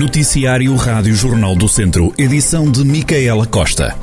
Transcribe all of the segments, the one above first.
Noticiário Rádio Jornal do Centro, edição de Micaela Costa.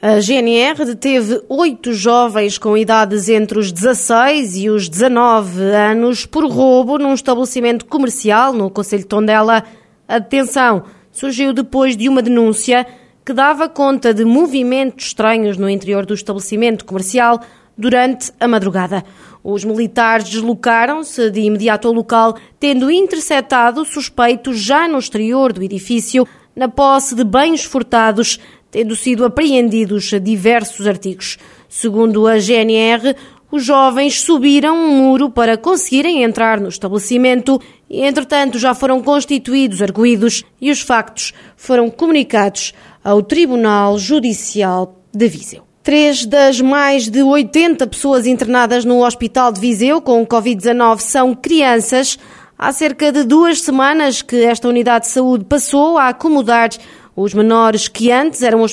A GNR deteve oito jovens com idades entre os 16 e os 19 anos por roubo num estabelecimento comercial no Conselho de Tondela. A detenção surgiu depois de uma denúncia que dava conta de movimentos estranhos no interior do estabelecimento comercial durante a madrugada. Os militares deslocaram-se de imediato ao local, tendo interceptado suspeitos já no exterior do edifício, na posse de bens furtados, tendo sido apreendidos diversos artigos. Segundo a GNR, os jovens subiram um muro para conseguirem entrar no estabelecimento e, entretanto, já foram constituídos arguídos e os factos foram comunicados ao Tribunal Judicial de Viseu. Três das mais de 80 pessoas internadas no Hospital de Viseu com Covid-19 são crianças. Há cerca de duas semanas que esta unidade de saúde passou a acomodar os menores que antes eram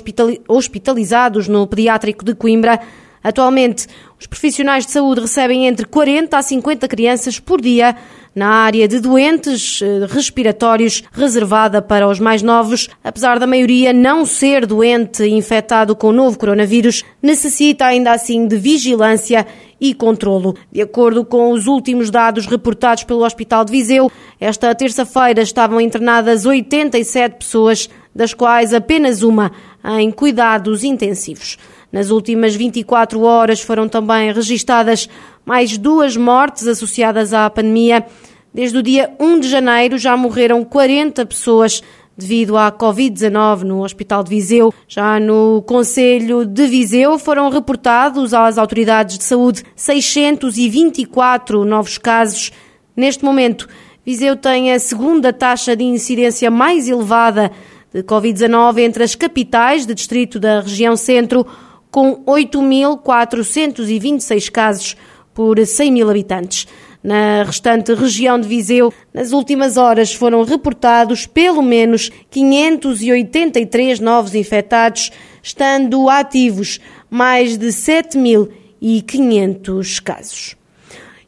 hospitalizados no Pediátrico de Coimbra. Atualmente, os profissionais de saúde recebem entre 40 a 50 crianças por dia na área de doentes eh, respiratórios reservada para os mais novos, apesar da maioria não ser doente infectado com o novo coronavírus, necessita ainda assim de vigilância e controlo. De acordo com os últimos dados reportados pelo Hospital de Viseu, esta terça-feira estavam internadas 87 pessoas, das quais apenas uma em cuidados intensivos. Nas últimas 24 horas foram também registadas mais duas mortes associadas à pandemia. Desde o dia 1 de janeiro já morreram 40 pessoas devido à Covid-19 no Hospital de Viseu. Já no Conselho de Viseu foram reportados às autoridades de saúde 624 novos casos. Neste momento, Viseu tem a segunda taxa de incidência mais elevada de Covid-19 entre as capitais de distrito da região centro, com 8.426 casos por 100 mil habitantes. Na restante região de Viseu, nas últimas horas foram reportados pelo menos 583 novos infectados, estando ativos mais de 7.500 casos.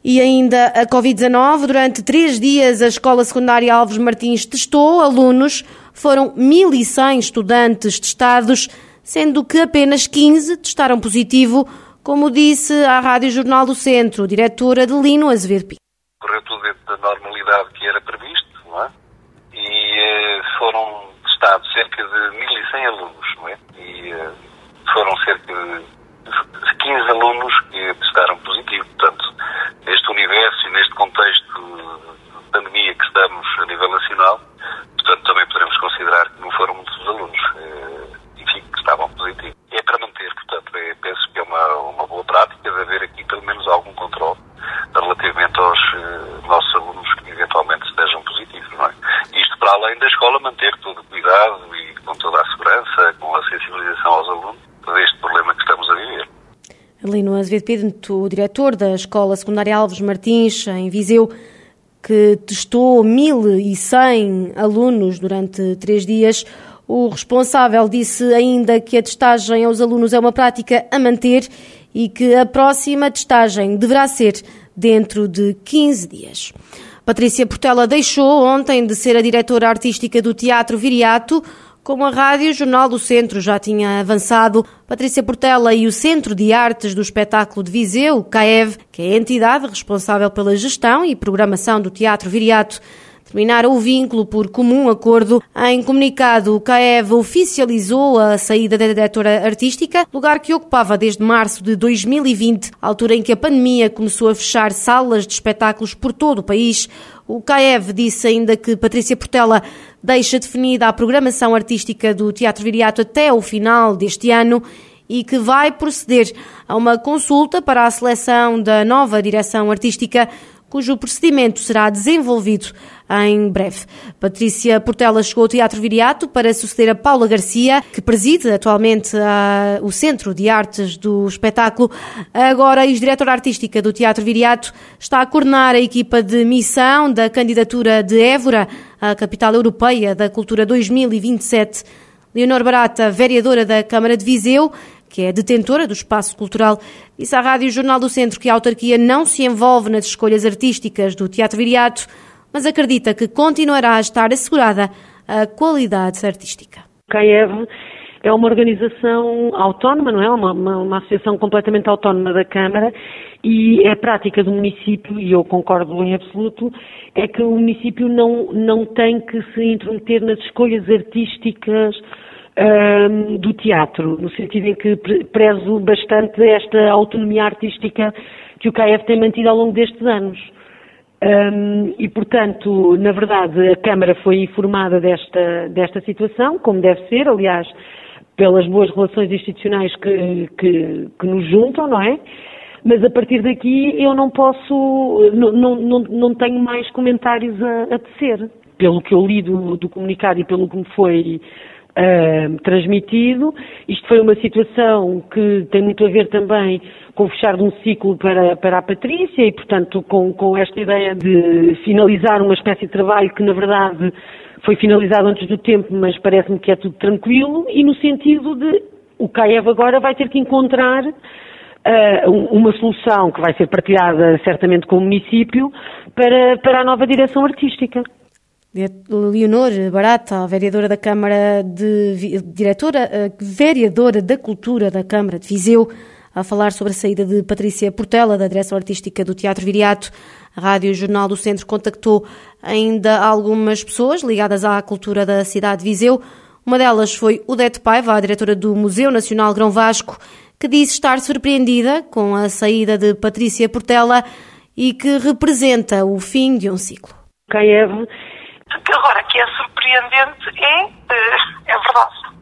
E ainda a Covid-19, durante três dias, a Escola Secundária Alves Martins testou alunos, foram 1.100 estudantes testados, sendo que apenas 15 testaram positivo como disse à Rádio Jornal do Centro, diretora Adelino Azevedo Pinto. Correu tudo dentro da normalidade que era previsto, não é? E eh, foram testados cerca de 1.100 alunos, não é? E eh, foram cerca de 15 alunos que testaram positivo. Portanto, neste universo e neste contexto de pandemia que estamos a nível nacional, portanto, também poderemos considerar que não foram muitos alunos, eh, enfim, que estavam positivos. É para manter, portanto, é, penso que é uma, uma boa prática de haver aqui pelo menos algum controle relativamente aos uh, nossos alunos que eventualmente estejam positivos, não é? Isto para além da manter todo o cuidado e com toda a segurança, com a sensibilização aos alunos deste problema que estamos a viver. Alino Azevedo Pinto, o diretor da Escola Secundária Alves Martins, em Viseu, que testou 1.100 alunos durante três dias. O responsável disse ainda que a testagem aos alunos é uma prática a manter e que a próxima testagem deverá ser dentro de 15 dias. Patrícia Portela deixou ontem de ser a diretora artística do Teatro Viriato. Como a Rádio Jornal do Centro já tinha avançado, Patrícia Portela e o Centro de Artes do Espetáculo de Viseu, CAEV, que é a entidade responsável pela gestão e programação do Teatro Viriato, terminar o vínculo por comum acordo. Em comunicado, o CAEV oficializou a saída da diretora artística, lugar que ocupava desde março de 2020, altura em que a pandemia começou a fechar salas de espetáculos por todo o país. O CAEV disse ainda que Patrícia Portela deixa definida a programação artística do Teatro Viriato até o final deste ano e que vai proceder a uma consulta para a seleção da nova direção artística cujo procedimento será desenvolvido em breve. Patrícia Portela chegou ao Teatro Viriato para suceder a Paula Garcia, que preside atualmente a, o Centro de Artes do Espetáculo. Agora, ex-diretora artística do Teatro Viriato, está a coordenar a equipa de missão da candidatura de Évora à Capital Europeia da Cultura 2027. Leonor Barata, vereadora da Câmara de Viseu, que é detentora do espaço cultural, disse à Rádio Jornal do Centro que a autarquia não se envolve nas escolhas artísticas do Teatro Viriato, mas acredita que continuará a estar assegurada a qualidade artística. CAEV é uma organização autónoma, não é? Uma, uma, uma, associação completamente autónoma da Câmara e é prática do município, e eu concordo em absoluto, é que o município não, não tem que se intrometer nas escolhas artísticas um, do teatro, no sentido em que prezo bastante esta autonomia artística que o CAEF tem mantido ao longo destes anos. Um, e, portanto, na verdade, a Câmara foi informada desta, desta situação, como deve ser, aliás, pelas boas relações institucionais que, que, que nos juntam, não é? Mas a partir daqui eu não posso, não, não, não tenho mais comentários a, a tecer. Pelo que eu li do, do comunicado e pelo que me foi transmitido. Isto foi uma situação que tem muito a ver também com o fechar de um ciclo para, para a Patrícia e, portanto, com, com esta ideia de finalizar uma espécie de trabalho que, na verdade, foi finalizado antes do tempo, mas parece-me que é tudo tranquilo, e no sentido de o CAEV agora vai ter que encontrar uh, uma solução que vai ser partilhada certamente com o município para, para a nova direção artística. Leonor Barata, vereadora da Câmara de diretora, eh, vereadora da Cultura da Câmara de Viseu, a falar sobre a saída de Patrícia Portela da direção artística do Teatro Viriato. A Rádio Jornal do Centro contactou ainda algumas pessoas ligadas à cultura da cidade de Viseu. Uma delas foi Odete Paiva, a diretora do Museu Nacional Grão Vasco, que disse estar surpreendida com a saída de Patrícia Portela e que representa o fim de um ciclo. Kiev Agora, que é surpreendente é, eh, é verdade.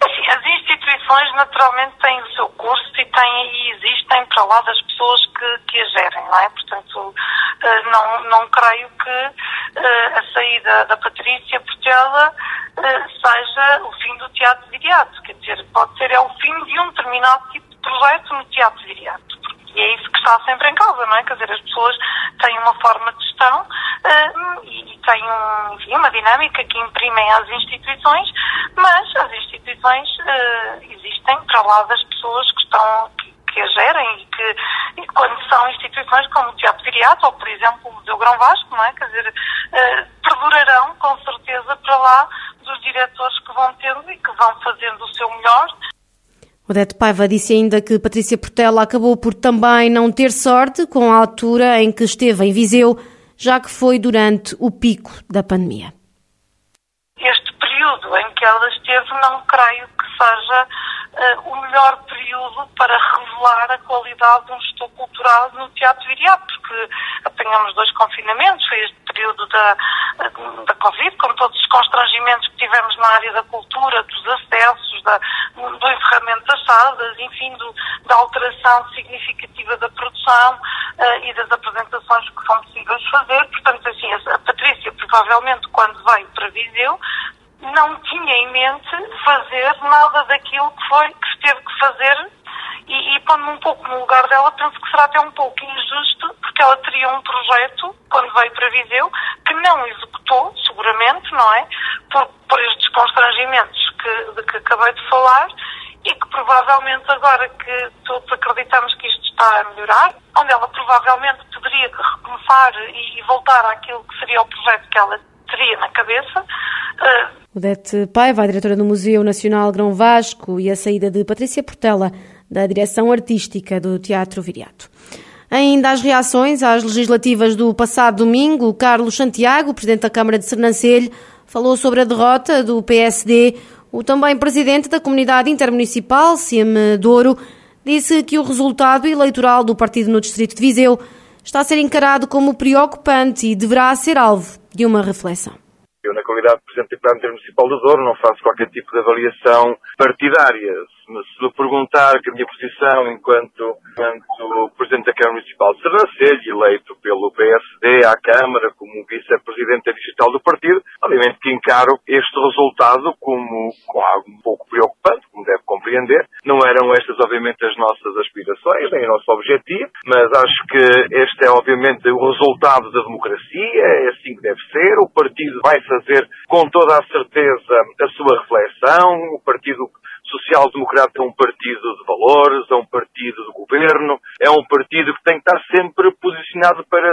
Assim, as instituições naturalmente têm o seu curso e, têm, e existem para lá das pessoas que, que a gerem, não é? Portanto, eh, não, não creio que eh, a saída da Patrícia Portela seja o fim do teatro viriato. Quer dizer, pode ser é o fim de um determinado tipo de projeto no teatro viriato. E é isso que está sempre em causa, não é? Quer dizer, as pessoas têm uma forma de gestão e, têm um, enfim, uma dinâmica que imprimem às instituições, mas as instituições uh, existem para lá das pessoas que estão que, que a gerem e que e quando são instituições como o Teatro Viriato ou, por exemplo, o Museu Grão Vasco, não é? Quer dizer, uh, perdurarão com certeza para lá dos diretores que vão tendo e que vão fazendo o seu melhor Odete Paiva disse ainda que Patrícia Portela acabou por também não ter sorte com a altura em que esteve em Viseu, já que foi durante o pico da pandemia. Este período em que ela esteve, não creio que seja uh, o melhor período para revelar a qualidade de um gestor cultural no Teatro Viriato, porque apanhamos dois confinamentos, foi este período da, da Covid, com todos os constrangimentos que tivemos na área da cultura, dos acessos, da, do encerramento das salas, enfim, do, da alteração significativa da produção uh, e das apresentações que são possíveis fazer. Portanto, assim, a Patrícia, provavelmente, quando veio para Viseu, não tinha em mente fazer nada daquilo que foi, que teve que fazer e, e pondo-me um pouco no lugar dela, penso que será até um pouco injusto, porque ela teria um projeto, quando veio para Viseu, que não executou, seguramente, não é? Por, por estes constrangimentos que, de que acabei de falar, e que provavelmente agora que todos acreditamos que isto está a melhorar, onde ela provavelmente poderia recomeçar e voltar àquilo que seria o projeto que ela teria na cabeça. Uh... Odete Paiva, a diretora do Museu Nacional Grão Vasco, e a saída de Patrícia Portela, da direção artística do Teatro Viriato. Ainda as reações às legislativas do passado domingo, Carlos Santiago, presidente da Câmara de Sernancelho, falou sobre a derrota do PSD. O também presidente da Comunidade Intermunicipal, CIM Douro, disse que o resultado eleitoral do partido no Distrito de Viseu está a ser encarado como preocupante e deverá ser alvo de uma reflexão. Eu, na qualidade de Presidente da Câmara Municipal do Douro, não faço qualquer tipo de avaliação partidária. Se me perguntar que a minha posição enquanto, enquanto Presidente da Câmara Municipal de Sernancelho, eleito pelo PSD à Câmara como Vice-Presidente Digital do Partido, obviamente que encaro este resultado como, como algo um pouco preocupante, como deve compreender. Não eram estas, obviamente, as nossas aspirações, nem o nosso objetivo, mas acho que este é, obviamente, o resultado da democracia, é assim que deve ser. O partido vai fazer, com toda a certeza, a sua reflexão. O Partido Social Democrata é um partido de valores, é um partido de governo, é um partido que tem que estar sempre posicionado para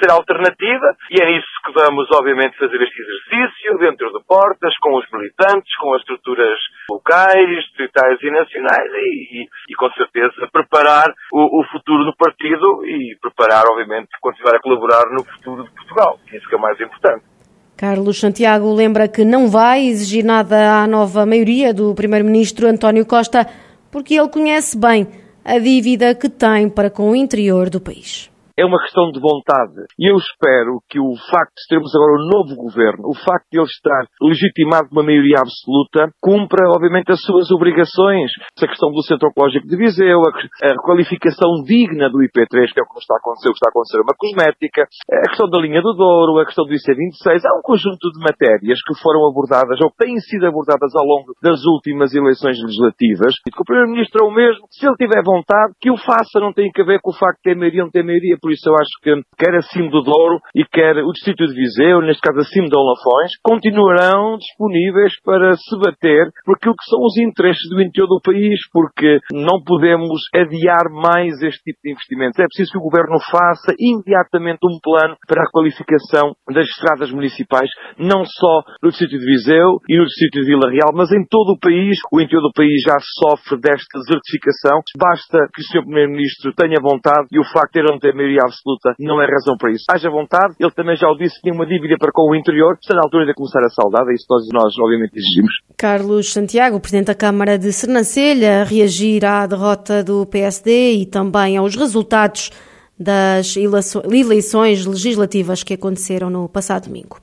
ser alternativa e é nisso que vamos, obviamente, fazer este exercício dentro de portas, com os militantes, com as estruturas locais, distritais e nacionais e, e, e com certeza, preparar o, o, futuro do partido e preparar, obviamente, continuar a colaborar no futuro de Portugal. Isso que é o mais importante. Carlos Santiago lembra que não vai exigir nada à nova maioria do Primeiro-Ministro António Costa, porque ele conhece bem a dívida que tem para com o interior do país é uma questão de vontade. E eu espero que o facto de termos agora um novo governo, o facto de ele estar legitimado por uma maioria absoluta, cumpra, obviamente, as suas obrigações. Essa questão do Centro Ecológico de Viseu, a, qualificação digna do IP3, que é o que está a acontecer, o que está a acontecer uma cosmética, a questão da linha do Douro, a questão do IC26, há um conjunto de matérias que foram abordadas ou que têm sido abordadas ao longo das últimas eleições legislativas. E que o Primeiro-Ministro é o mesmo, se ele tiver vontade, que o faça, não tem a ver com o facto de ter maioria ou não ter maioria, por isso eu acho que quer acima do Douro e quer o Distrito de Viseu, neste caso acima de Olafões, continuarão disponíveis para se bater por aquilo que são os interesses do interior do país, porque não podemos adiar mais este tipo de investimentos. É preciso que o Governo faça imediatamente um plano para a qualificação das estradas municipais, não só no Distrito de Viseu e no Distrito de Vila Real, mas em todo o país. O interior do país já sofre desta desertificação. Basta que o Sr. Primeiro-Ministro tenha vontade e o facto de ele não ter maioria maioria absoluta não é razão para isso. Haja vontade, ele também já o disse, tinha uma dívida para com o interior, está na altura de começar a saudar, é isso nós, nós obviamente exigimos. Carlos Santiago, Presidente da Câmara de Sernancelha, reagir à derrota do PSD e também aos resultados das eleições legislativas que aconteceram no passado domingo.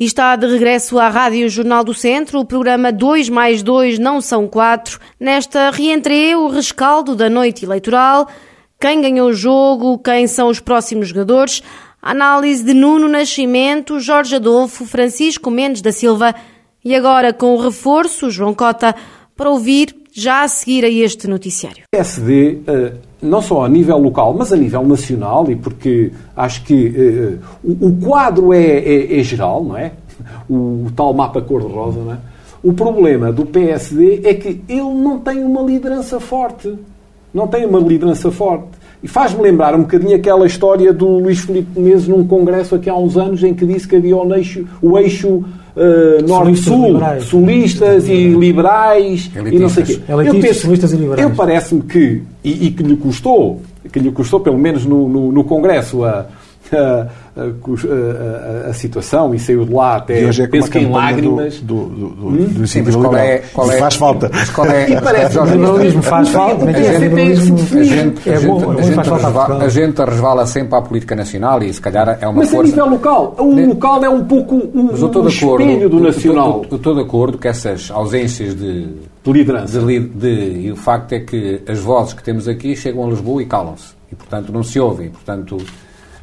E está de regresso à Rádio Jornal do Centro, o programa 2 mais 2 não são 4. Nesta reentrée, o rescaldo da noite eleitoral, quem ganhou o jogo, quem são os próximos jogadores, análise de Nuno Nascimento, Jorge Adolfo, Francisco Mendes da Silva e agora com o reforço, João Cota, para ouvir já a seguir a este noticiário. PSD, eh, não só a nível local, mas a nível nacional, e porque acho que eh, o quadro é, é, é geral, não é? O tal mapa cor-de-rosa, não é? O problema do PSD é que ele não tem uma liderança forte não tem uma liderança forte. E faz-me lembrar um bocadinho aquela história do Luís Filipe Menezes num congresso aqui há uns anos em que disse que havia o eixo, o eixo uh, norte-sul, solistas e liberais Elitistas. e não sei o quê. eu penso, solistas e liberais. Eu parece-me que, e, e, que lhe custou, que lhe custou pelo menos no, no, no congresso a a, a, a, situação e saiu de lá até é penso que em lágrimas. Do, do, do, hum? do Sim, mas qual é, qual é, faz falta. Mas qual é, e parece o liberalismo faz falta. A gente, a gente, a gente resvala sempre à política nacional e se calhar é uma mas força... Mas a nível local, o local é um pouco um, um espelho do nacional. Eu estou de acordo que essas ausências de, de liderança. De, de, e o facto é que as vozes que temos aqui chegam a Lisboa e calam-se. E, portanto, não se ouvem. Portanto,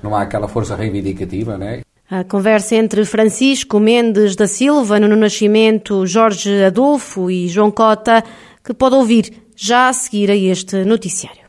não há aquela força reivindicativa, né? A conversa entre Francisco Mendes da Silva, no Nascimento, Jorge Adolfo e João Cota, que pode ouvir já a seguir a este noticiário.